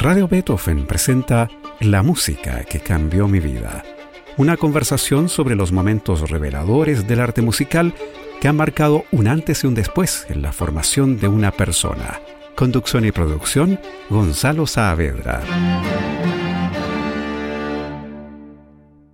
Radio Beethoven presenta La música que cambió mi vida. Una conversación sobre los momentos reveladores del arte musical que han marcado un antes y un después en la formación de una persona. Conducción y producción, Gonzalo Saavedra.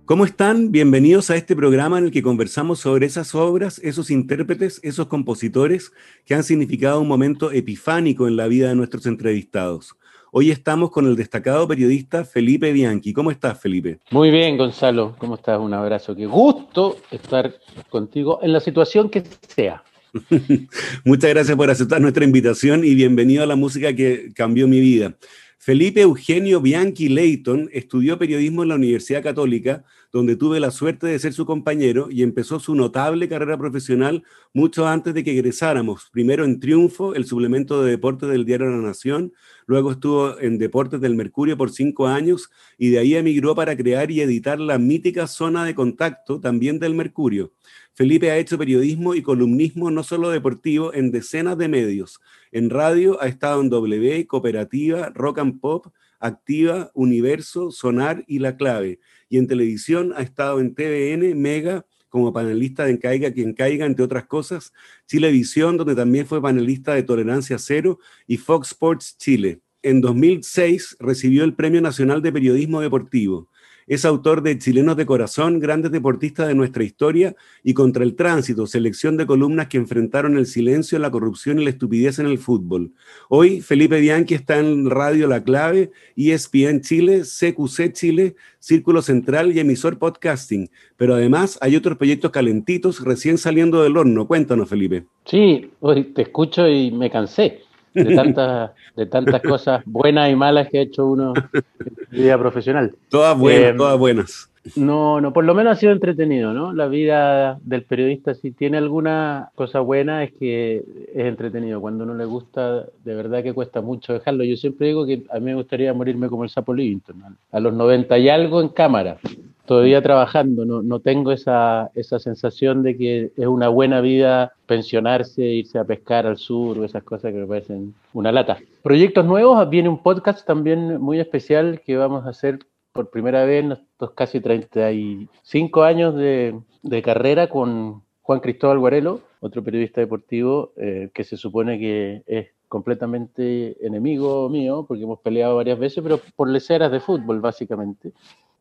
¿Cómo están? Bienvenidos a este programa en el que conversamos sobre esas obras, esos intérpretes, esos compositores que han significado un momento epifánico en la vida de nuestros entrevistados. Hoy estamos con el destacado periodista Felipe Bianchi. ¿Cómo estás, Felipe? Muy bien, Gonzalo. ¿Cómo estás? Un abrazo. Qué gusto estar contigo en la situación que sea. Muchas gracias por aceptar nuestra invitación y bienvenido a la música que cambió mi vida. Felipe Eugenio Bianchi Leighton estudió periodismo en la Universidad Católica, donde tuve la suerte de ser su compañero y empezó su notable carrera profesional mucho antes de que egresáramos. Primero en Triunfo, el suplemento de deportes del diario La Nación, luego estuvo en Deportes del Mercurio por cinco años y de ahí emigró para crear y editar la mítica zona de contacto también del Mercurio. Felipe ha hecho periodismo y columnismo no solo deportivo en decenas de medios. En radio ha estado en W, Cooperativa, Rock and Pop, Activa, Universo, Sonar y La Clave. Y en televisión ha estado en TVN, Mega, como panelista de Caiga quien caiga, entre otras cosas, Chilevisión, donde también fue panelista de Tolerancia Cero, y Fox Sports Chile. En 2006 recibió el Premio Nacional de Periodismo Deportivo. Es autor de Chilenos de Corazón, grandes deportistas de nuestra historia y Contra el Tránsito, selección de columnas que enfrentaron el silencio, la corrupción y la estupidez en el fútbol. Hoy Felipe Bianchi está en Radio La Clave, ESPN Chile, CQC Chile, Círculo Central y emisor podcasting. Pero además hay otros proyectos calentitos recién saliendo del horno. Cuéntanos, Felipe. Sí, hoy te escucho y me cansé de tantas, de tantas cosas buenas y malas que ha hecho uno en su vida profesional. Todas buenas, eh, todas buenas. No, no, por lo menos ha sido entretenido, ¿no? La vida del periodista, si tiene alguna cosa buena, es que es entretenido. Cuando no le gusta, de verdad que cuesta mucho dejarlo. Yo siempre digo que a mí me gustaría morirme como el sapo Livington, a los 90 y algo en cámara todavía trabajando, no, no tengo esa, esa, sensación de que es una buena vida pensionarse, irse a pescar al sur o esas cosas que me parecen una lata. Proyectos nuevos, viene un podcast también muy especial que vamos a hacer por primera vez en estos casi 35 años de, de carrera con Juan Cristóbal Guarelo, otro periodista deportivo eh, que se supone que es completamente enemigo mío, porque hemos peleado varias veces, pero por leceras de fútbol, básicamente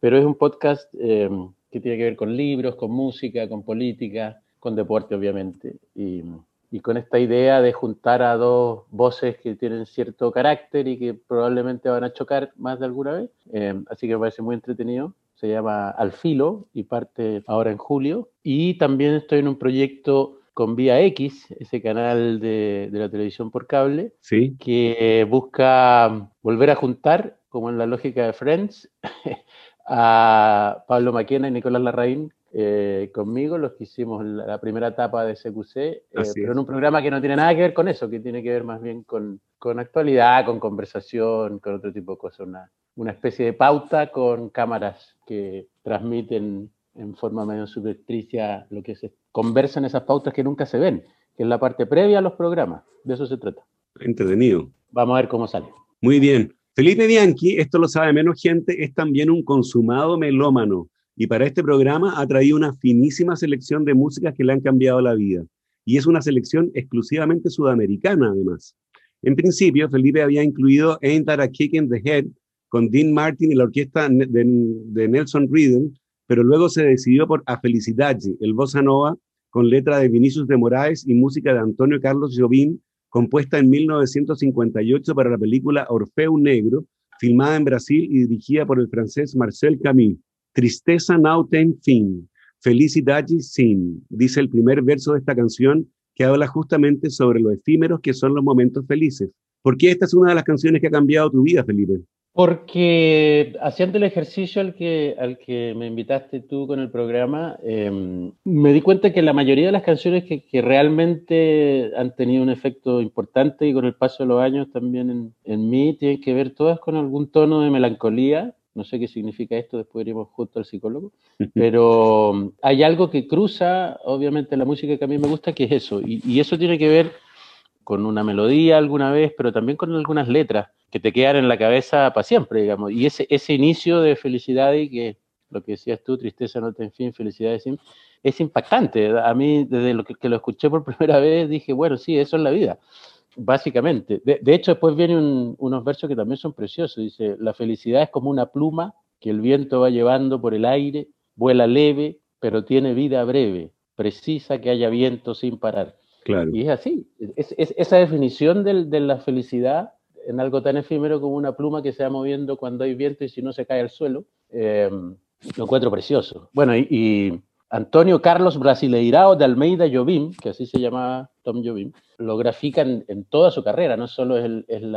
pero es un podcast eh, que tiene que ver con libros, con música, con política, con deporte, obviamente, y, con esta idea de juntar a dos voces que tienen cierto carácter y que probablemente van a chocar más de alguna vez. Eh, así que me parece muy entretenido. Se llama Al Filo y parte ahora en julio. Y también estoy en un proyecto con Vía X, ese canal de, de la televisión por cable, ¿Sí? que busca volver a juntar, como en la lógica de Friends, a Pablo Maquena y Nicolás Larraín eh, conmigo, los que hicimos la, primera etapa de CQC, eh, pero en un programa que no tiene nada que ver con eso, que tiene que ver más bien con, con actualidad, con conversación, con otro tipo de cosas, una, una especie de pauta con cámaras que transmiten en forma medio subjetricia lo que se conversa en esas pautas que nunca se ven, que es la parte previa a los programas. De eso se trata. Entretenido. Vamos a ver cómo sale. Muy bien. Felipe Bianchi, esto lo sabe menos gente, es también un consumado melómano y para este programa ha traído una finísima selección de músicas que le han cambiado la vida. Y es una selección exclusivamente sudamericana, además. En principio, Felipe había incluido Ain't That a Kick in the Head con Dean Martin y la orquesta de, Nelson Riddle, pero luego se decidió por A Felicidade, el bossa nova, con letra de Vinicius de Moraes y música de Antonio Carlos Jobim, compuesta en 1958 para la película Orfeo Negro, filmada en Brasil y dirigida por el francés Marcel Camus. Tristeza now ten fin, felicidade sin, dice el primer verso de esta canción que habla justamente sobre lo efímeros que son los momentos felices. ¿Por qué esta es una de las canciones que ha cambiado tu vida, Felipe? Porque haciendo el ejercicio al que, al que me invitaste tú con el programa, em, me di cuenta que la mayoría de las canciones que, que, realmente han tenido un efecto importante y con el paso de los años también en, en, mí tienen que ver todas con algún tono de melancolía. No sé qué significa esto, después iremos junto al psicólogo. Pero hay algo que cruza, obviamente, la música que a mí me gusta, que es eso. Y, y eso tiene que ver con una melodía alguna vez, pero también con algunas letras que te quedan en la cabeza para siempre, digamos. Y ese, ese inicio de felicidad y que lo que decías tú, tristeza, no en fin, felicidad es impactante. A mí, desde lo que, lo escuché por primera vez, dije, bueno, sí, eso es la vida, básicamente. De, hecho, después vienen unos versos que también son preciosos. Dice, la felicidad es como una pluma que el viento va llevando por el aire, vuela leve, pero tiene vida breve, precisa que haya viento sin parar. Claro. Y es así. Es, esa definición de la felicidad en algo tan efímero como una pluma que se va moviendo cuando hay viento y si no se cae al suelo, eh, lo encuentro precioso. Bueno, y, Antonio Carlos Brasileirao de Almeida Jobim, que así se llama Tom Jobim, lo grafica en, toda su carrera, no solo es el, el,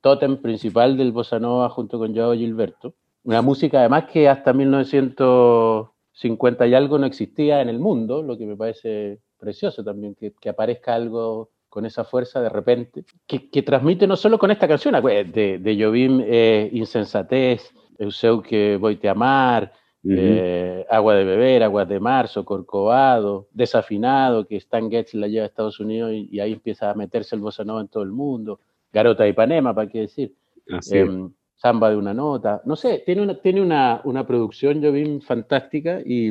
tótem principal del bossa nova junto con Joao Gilberto. Una música además que hasta 1950 y algo no existía en el mundo, lo que me parece precioso también, que, que aparezca algo con esa fuerza de repente, que, que, transmite no solo con esta canción, de, de Jobim, eh, Insensatez, Euseu que voy a amar, eh, Agua de beber, Aguas de marzo, Corcovado, Desafinado, que Stan Getz la lleva a Estados Unidos y, ahí empieza a meterse el bossa nova en todo el mundo, Garota de Ipanema, para qué decir, em, Samba de una nota, no sé, tiene una, tiene una, una producción, yo vi, fantástica y,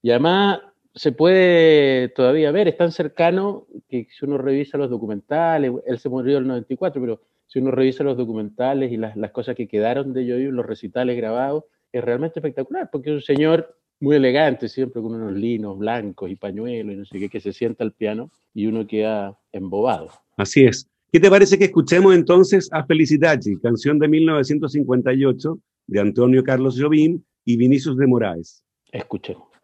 y además se puede todavía ver, es tan cercano que si uno revisa los documentales, él se murió en el 94, pero si uno revisa los documentales y las, las cosas que quedaron de Joey, los recitales grabados, es realmente espectacular, porque es un señor muy elegante, siempre con unos linos blancos y pañuelos y no sé qué, que se sienta al piano y uno queda embobado. Así es. ¿Qué te parece que escuchemos entonces a Felicitaggi, canción de 1958 de Antonio Carlos Jobim y Vinicius de Moraes? Escuchemos.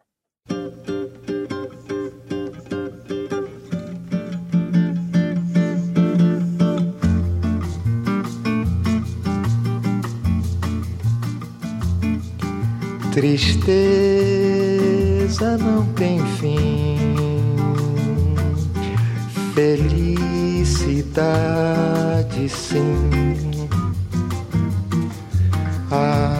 Tristeza não tem fim, felicidade sim. A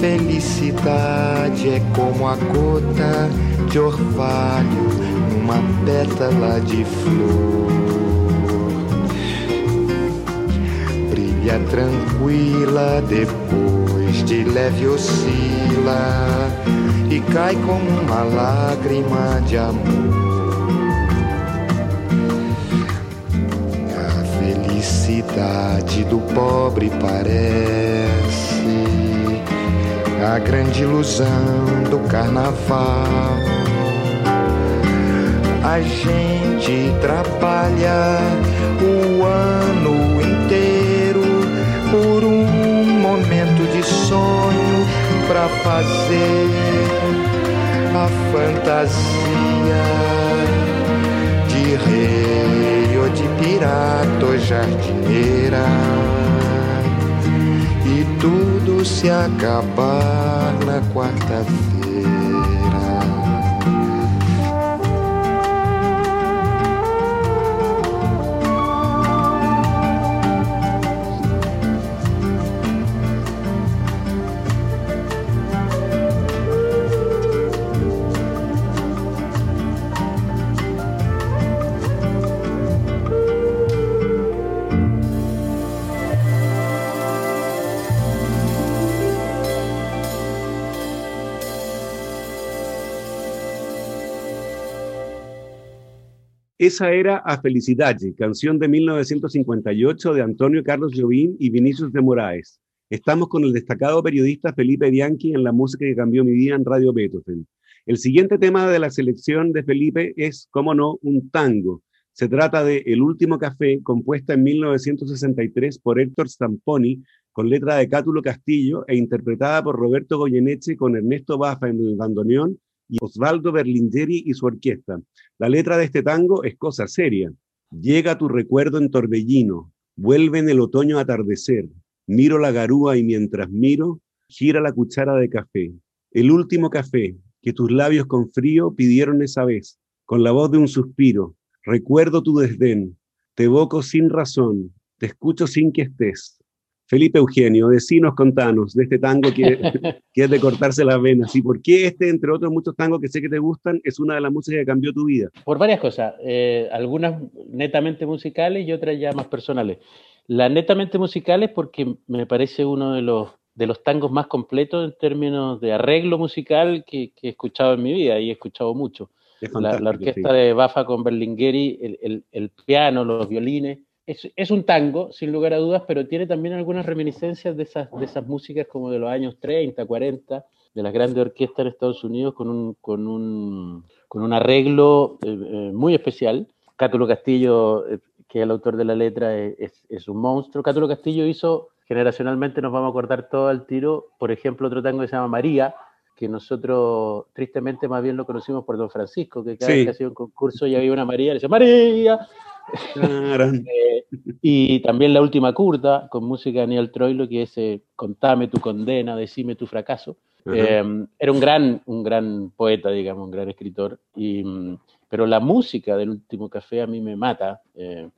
felicidade é como a gota de orvalho numa pétala de flor. Brilha tranquila depois de leve oscila e cai como uma lágrima de amor. A felicidade do pobre parece a grande ilusão do carnaval. A gente trabalha o ano inteiro por um fazer a fantasia de rei ou de pirata ou jardineira e tudo se acabar na quarta-feira. Esa era A Felicidade, canción de 1958 de Antonio Carlos Jobim y Vinicius de Moraes. Estamos con el destacado periodista Felipe Bianchi en la música que cambió mi vida en Radio Beethoven. El siguiente tema de la selección de Felipe es, como no, un tango. Se trata de El último café, compuesta en 1963 por Héctor Stamponi, con letra de Cátulo Castillo e interpretada por Roberto Goyeneche con Ernesto Bafa en el bandoneón y Osvaldo Berlingeri y su orquesta. La letra de este tango es cosa seria. Llega tu recuerdo en torbellino, vuelve en el otoño atardecer, miro la garúa y mientras miro, gira la cuchara de café. El último café que tus labios con frío pidieron esa vez, con la voz de un suspiro, recuerdo tu desdén, te evoco sin razón, te escucho sin que estés. Felipe Eugenio, decinos, contanos de este tango que, que, es de cortarse las venas. ¿Y por qué este, entre otros muchos tangos que sé que te gustan, es una de las músicas que cambió tu vida? Por varias cosas, eh, algunas netamente musicales y otras ya más personales. Las netamente musicales porque me parece uno de los, de los tangos más completos en términos de arreglo musical que, que he escuchado en mi vida y he escuchado mucho. La, la, orquesta sí. de Bafa con Berlingueri, el, el, el piano, los violines es, es, un tango, sin lugar a dudas, pero tiene también algunas reminiscencias de esas, de esas músicas como de los años 30, 40, de las grandes orquestas en Estados Unidos, con un, con un, con un arreglo eh, eh, muy especial. Cátulo Castillo, eh, que es el autor de la letra, es, es, un monstruo. Cátulo Castillo hizo, generacionalmente nos vamos a acordar todo al tiro, por ejemplo, otro tango que se llama María, que nosotros tristemente más bien lo conocimos por Don Francisco, que cada sí. vez que hacía un concurso y había una María, le decía María, eh, y también La Última Curda, con música de Daniel Troilo, que es eh, Contame tu condena, decime tu fracaso. Eh, era un gran, un gran poeta, digamos, un gran escritor. Y, pero la música del Último Café a mí me mata. Eh,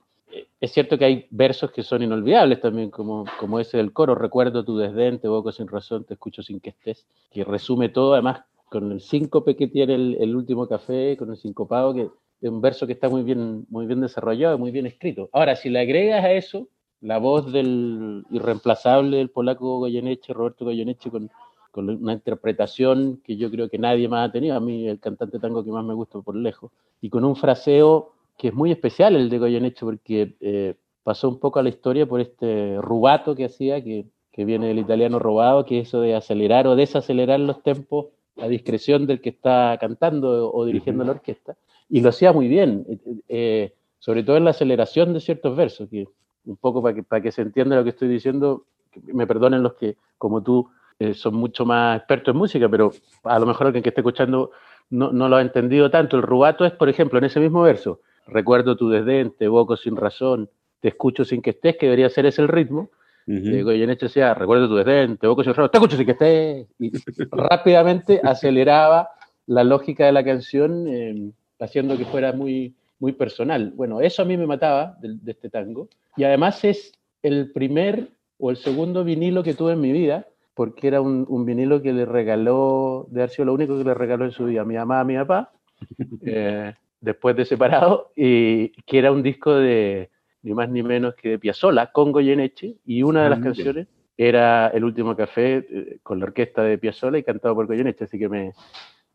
es cierto que hay versos que son inolvidables también, como, como ese del coro, recuerdo tu desdén, te evoco sin razón, te escucho sin que estés, que resume todo, además con el síncope que tiene el, el último café, con el sincopado, que un verso que está muy bien, muy bien desarrollado, muy bien escrito. Ahora, si le agregas a eso la voz del irreemplazable del polaco Goyeneche, Roberto Goyeneche, con, con una interpretación que yo creo que nadie más ha tenido, a mí el cantante tango que más me gusta por lejos, y con un fraseo que es muy especial el de Goyeneche, porque eh, pasó un poco a la historia por este rubato que hacía, que, que viene del italiano robado, que es eso de acelerar o desacelerar los tempos a discreción del que está cantando o dirigiendo uh -huh. la orquesta y lo hacía muy bien, eh, sobre todo en la aceleración de ciertos versos, que un poco para que, para que se entienda lo que estoy diciendo, me perdonen los que, como tú, eh, son mucho más expertos en música, pero a lo mejor alguien que esté escuchando no, no, lo ha entendido tanto. El rubato es, por ejemplo, en ese mismo verso, recuerdo tu desdén, te evoco sin razón, te escucho sin que estés, que debería ser ese el ritmo. Uh -huh. Goyeneche decía, recuerdo tu desdén, te sin razón, te escucho sin que estés, y rápidamente aceleraba la lógica de la canción. Eh, haciendo que fuera muy, muy personal. Bueno, eso a mí me mataba de, de, este tango. Y además es el primer o el segundo vinilo que tuve en mi vida, porque era un, un vinilo que le regaló, de haber sido lo único que le regaló en su vida a mi mamá, a mi papá, eh, después de separado, y que era un disco de ni más ni menos que de Piazzolla, con Goyeneche, y una de las canciones era El Último Café, eh, con la orquesta de Piazzolla y cantado por Goyeneche, así que me,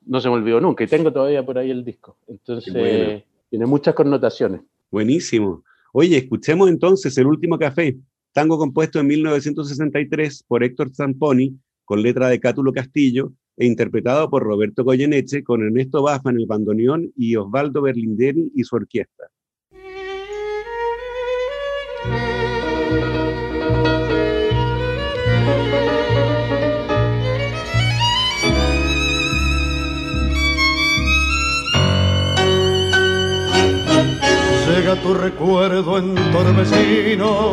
no se me olvidó nunca y tengo todavía por ahí el disco. Entonces, bueno. tiene muchas connotaciones. Buenísimo. Oye, escuchemos entonces El Último Café, tango compuesto en 1963 por Héctor Zamponi, con letra de Cátulo Castillo, e interpretado por Roberto Goyeneche, con Ernesto Bafa en el bandoneón y Osvaldo Berlinderi y su orquesta. Llega tu recuerdo en torbellino,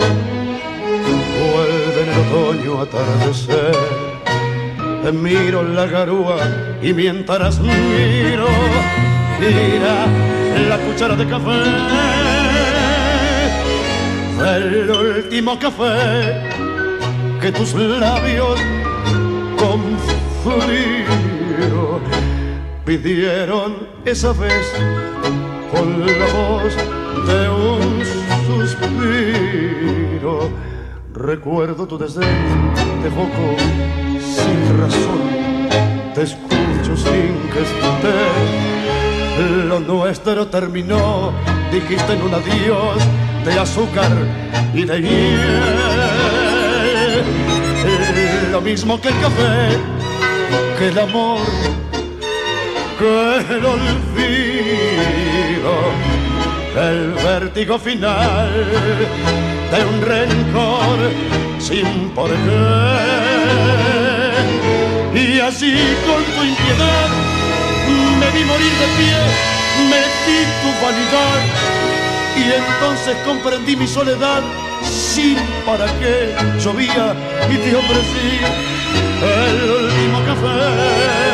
vuelve en el otoño atardecer. Te miro la garúa y mientras miro, tira la cuchara de café. El último café que tus labios con frío pidieron esa vez con la voz de un suspiro. Recuerdo tu desdén, te evoco sin razón, te escucho sin que esté. Lo nuestro terminó, dijiste en un adiós de azúcar y de hiel. Lo mismo que el café, que el amor, que el olvido el vértigo final de un rencor sin por qué. Y así con tu impiedad me vi morir de pie, metí tu vanidad y entonces comprendí mi soledad sin para qué llovía y te ofrecí el último café.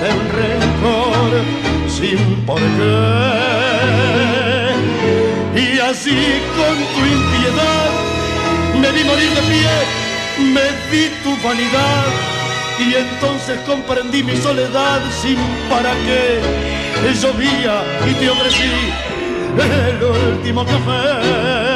de un rencor sin por qué. Y así con tu impiedad me vi morir de pie, me di tu vanidad y entonces comprendí mi soledad sin para qué. Llovía y te ofrecí el último café.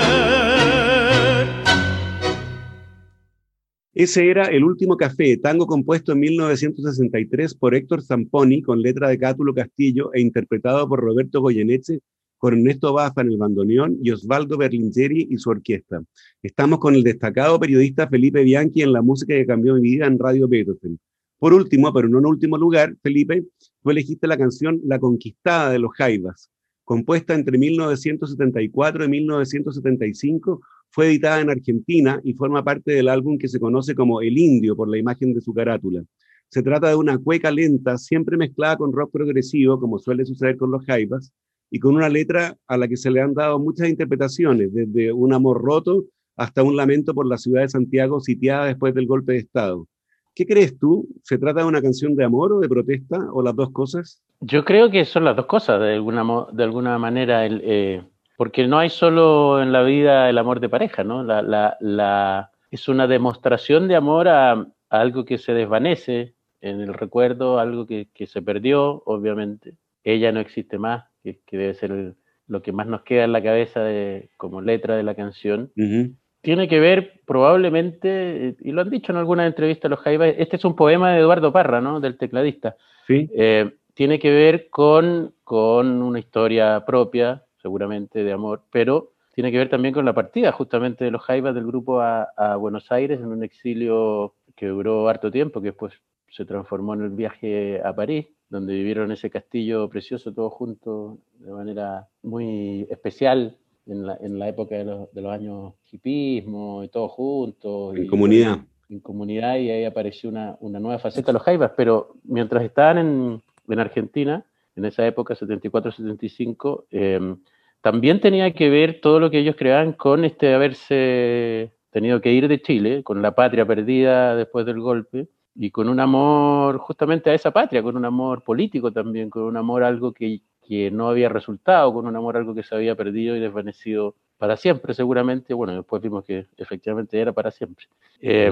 Ese era El Último Café, tango compuesto en 1963 por Héctor Zamponi con letra de Cátulo Castillo e interpretado por Roberto Goyeneche con Ernesto Bafa en el bandoneón y Osvaldo Berlingeri y su orquesta. Estamos con el destacado periodista Felipe Bianchi en la música que cambió mi vida en Radio Beethoven. Por último, pero no en último lugar, Felipe, tú elegiste la canción La Conquistada de los Jaivas, compuesta entre 1974 y 1975, fue editada en Argentina y forma parte del álbum que se conoce como El Indio por la imagen de su carátula. Se trata de una cueca lenta, siempre mezclada con rock progresivo, como suele suceder con los Jaivas, y con una letra a la que se le han dado muchas interpretaciones, desde un amor roto hasta un lamento por la ciudad de Santiago sitiada después del golpe de Estado. ¿Qué crees tú? ¿Se trata de una canción de amor o de protesta o las dos cosas? Yo creo que son las dos cosas, de alguna, de alguna manera, el, eh, porque no hay solo en la vida el amor de pareja, ¿no? La, la, la, es una demostración de amor a, a, algo que se desvanece en el recuerdo, algo que, que se perdió, obviamente. Ella no existe más, que, que debe ser el, lo que más nos queda en la cabeza de, como letra de la canción. Uh -huh. Tiene que ver probablemente, y lo han dicho en algunas entrevistas los Jaivas, este es un poema de Eduardo Parra, ¿no? Del tecladista. Sí. Eh, tiene que ver con, con una historia propia, seguramente de amor, pero tiene que ver también con la partida justamente de los Jaivas del grupo a, a, Buenos Aires en un exilio que duró harto tiempo, que después se transformó en el viaje a París, donde vivieron ese castillo precioso todos juntos de manera muy especial en la, en la época de los, de los años hipismo y todos juntos. En y, comunidad. En comunidad y ahí apareció una, una nueva faceta de los Jaivas, pero mientras estaban en, en Argentina, en esa época, 74-75, eh, también tenía que ver todo lo que ellos creaban con este haberse tenido que ir de Chile, con la patria perdida después del golpe, y con un amor justamente a esa patria, con un amor político también, con un amor a algo que, que no había resultado, con un amor a algo que se había perdido y desvanecido para siempre, seguramente. Bueno, después vimos que efectivamente era para siempre. Eh,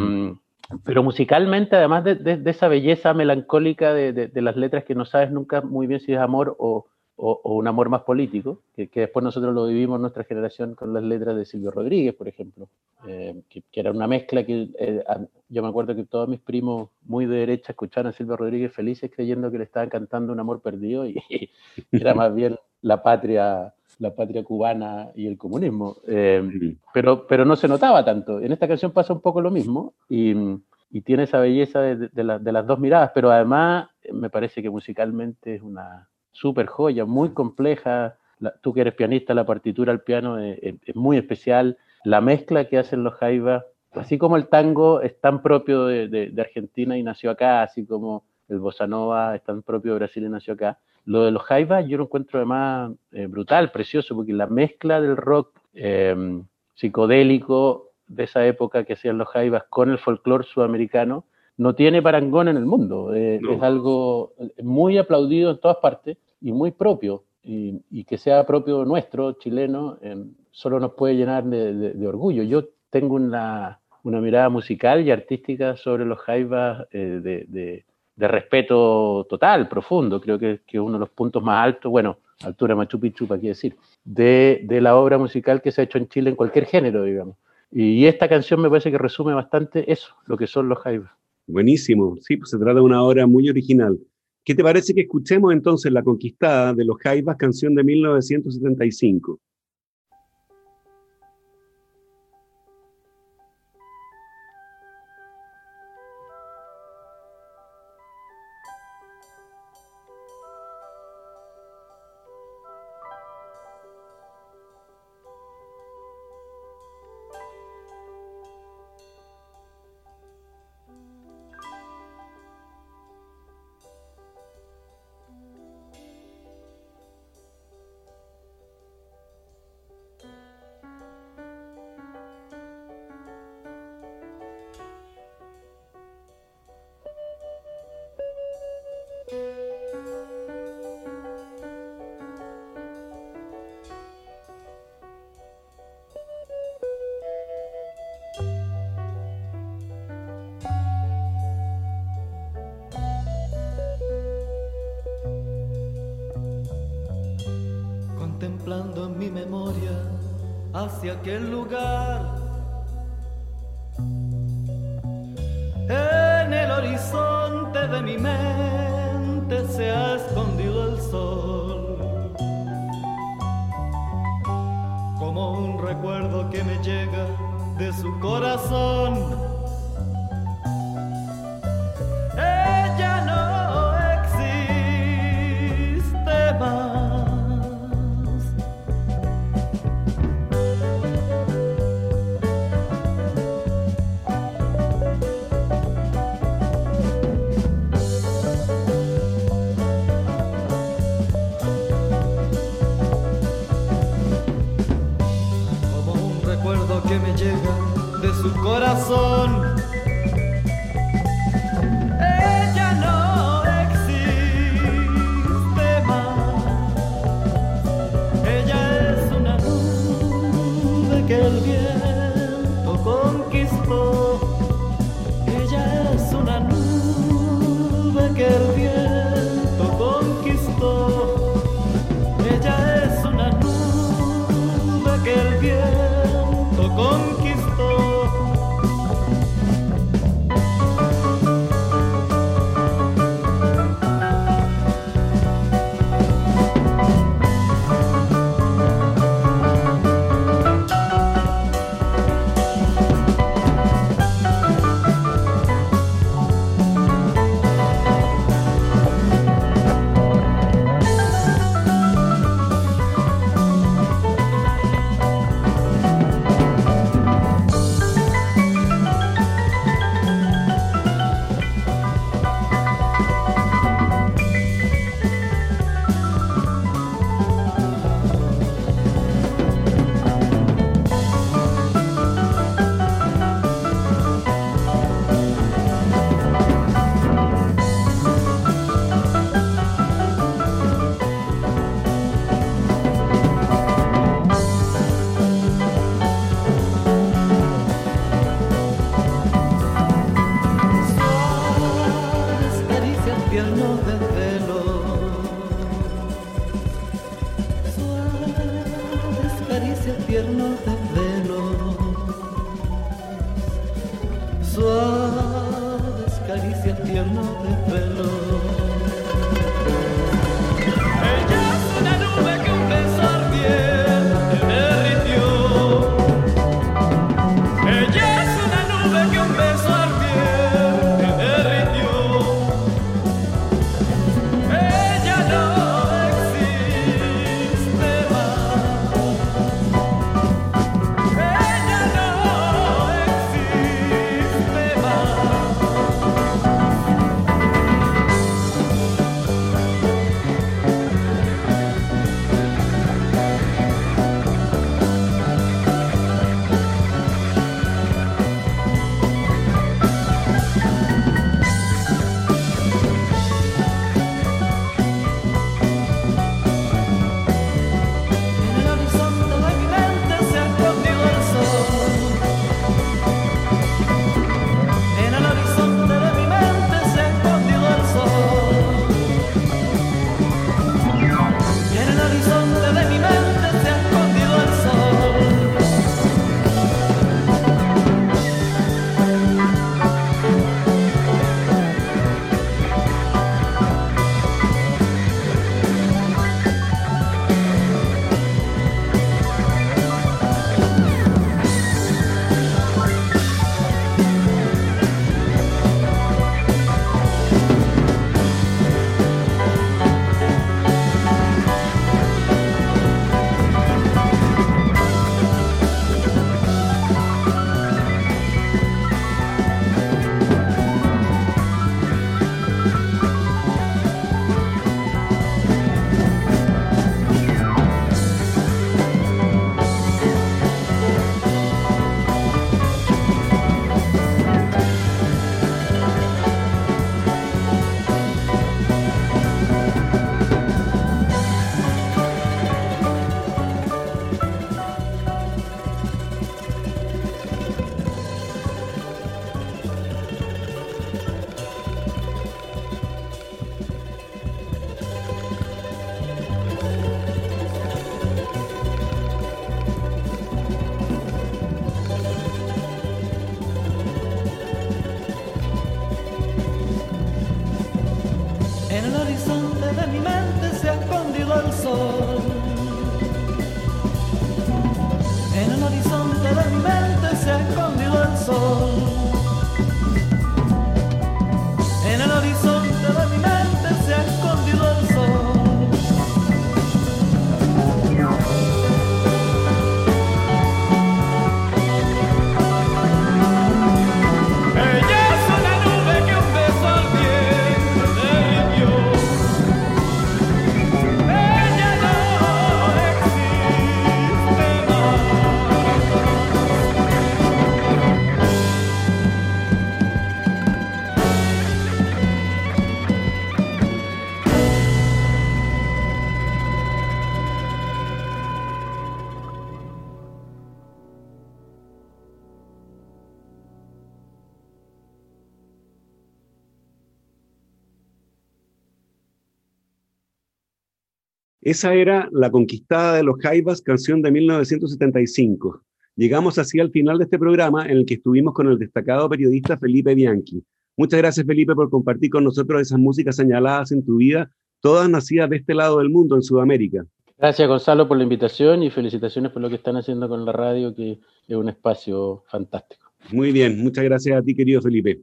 pero musicalmente, además de, esa belleza melancólica de, las letras que no sabes nunca muy bien si es amor o, un amor más político, que, que, después nosotros lo vivimos nuestra generación con las letras de Silvio Rodríguez, por ejemplo, eh, que, era una mezcla que eh, yo me acuerdo que todos mis primos muy de derecha escuchaban a Silvio Rodríguez felices creyendo que le estaban cantando un amor perdido y, y era más bien la patria la patria cubana y el comunismo. Eh, pero, pero no se notaba tanto. En esta canción pasa un poco lo mismo y, y tiene esa belleza de, de, la, de, las dos miradas, pero además me parece que musicalmente es una súper joya, muy compleja. La, tú que eres pianista, la partitura al piano es, es, es, muy especial. La mezcla que hacen los jaivas, así como el tango es tan propio de, de Argentina y nació acá, así como el bossa nova es tan propio de Brasil y nació acá lo de los jaivas yo lo encuentro además eh, brutal, precioso, porque la mezcla del rock eh, psicodélico de esa época que hacían los jaivas con el folclore sudamericano no tiene parangón en el mundo. Eh, no. Es algo muy aplaudido en todas partes y muy propio. Y, y que sea propio nuestro, chileno, solo nos puede llenar de, de, de, orgullo. Yo tengo una, una mirada musical y artística sobre los jaivas de, de de respeto total, profundo, creo que, que uno de los puntos más altos, bueno, altura Machu Picchu, para qué decir, de, de, la obra musical que se ha hecho en Chile en cualquier género, digamos. Y, esta canción me parece que resume bastante eso, lo que son los jaivas. Buenísimo, sí, pues se trata de una obra muy original. ¿Qué te parece que escuchemos entonces La Conquistada de los Jaivas, canción de 1975? Memoria hacia aquel lugar. Esa era La Conquistada de los Jaivas, canción de 1975. Llegamos así al final de este programa en el que estuvimos con el destacado periodista Felipe Bianchi. Muchas gracias Felipe por compartir con nosotros esas músicas señaladas en tu vida, todas nacidas de este lado del mundo, en Sudamérica. Gracias Gonzalo por la invitación y felicitaciones por lo que están haciendo con la radio, que es un espacio fantástico. Muy bien, muchas gracias a ti querido Felipe.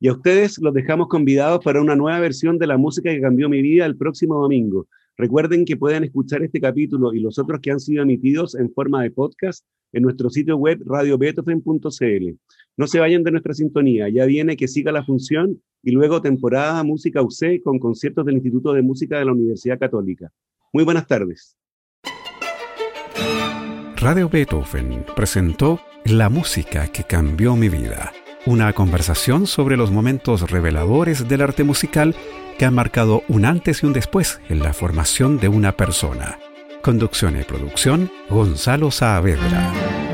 Y a ustedes los dejamos convidados para una nueva versión de la música que cambió mi vida el próximo domingo. Recuerden que pueden escuchar este capítulo y los otros que han sido emitidos en forma de podcast en nuestro sitio web radiobeethoven.cl. No se vayan de nuestra sintonía, ya viene que siga la función y luego temporada Música UC con conciertos del Instituto de Música de la Universidad Católica. Muy buenas tardes. Radio Beethoven presentó La música que cambió mi vida, una conversación sobre los momentos reveladores del arte musical que han marcado un antes y un después en la formación de una persona. Conducción y producción, Gonzalo Saavedra.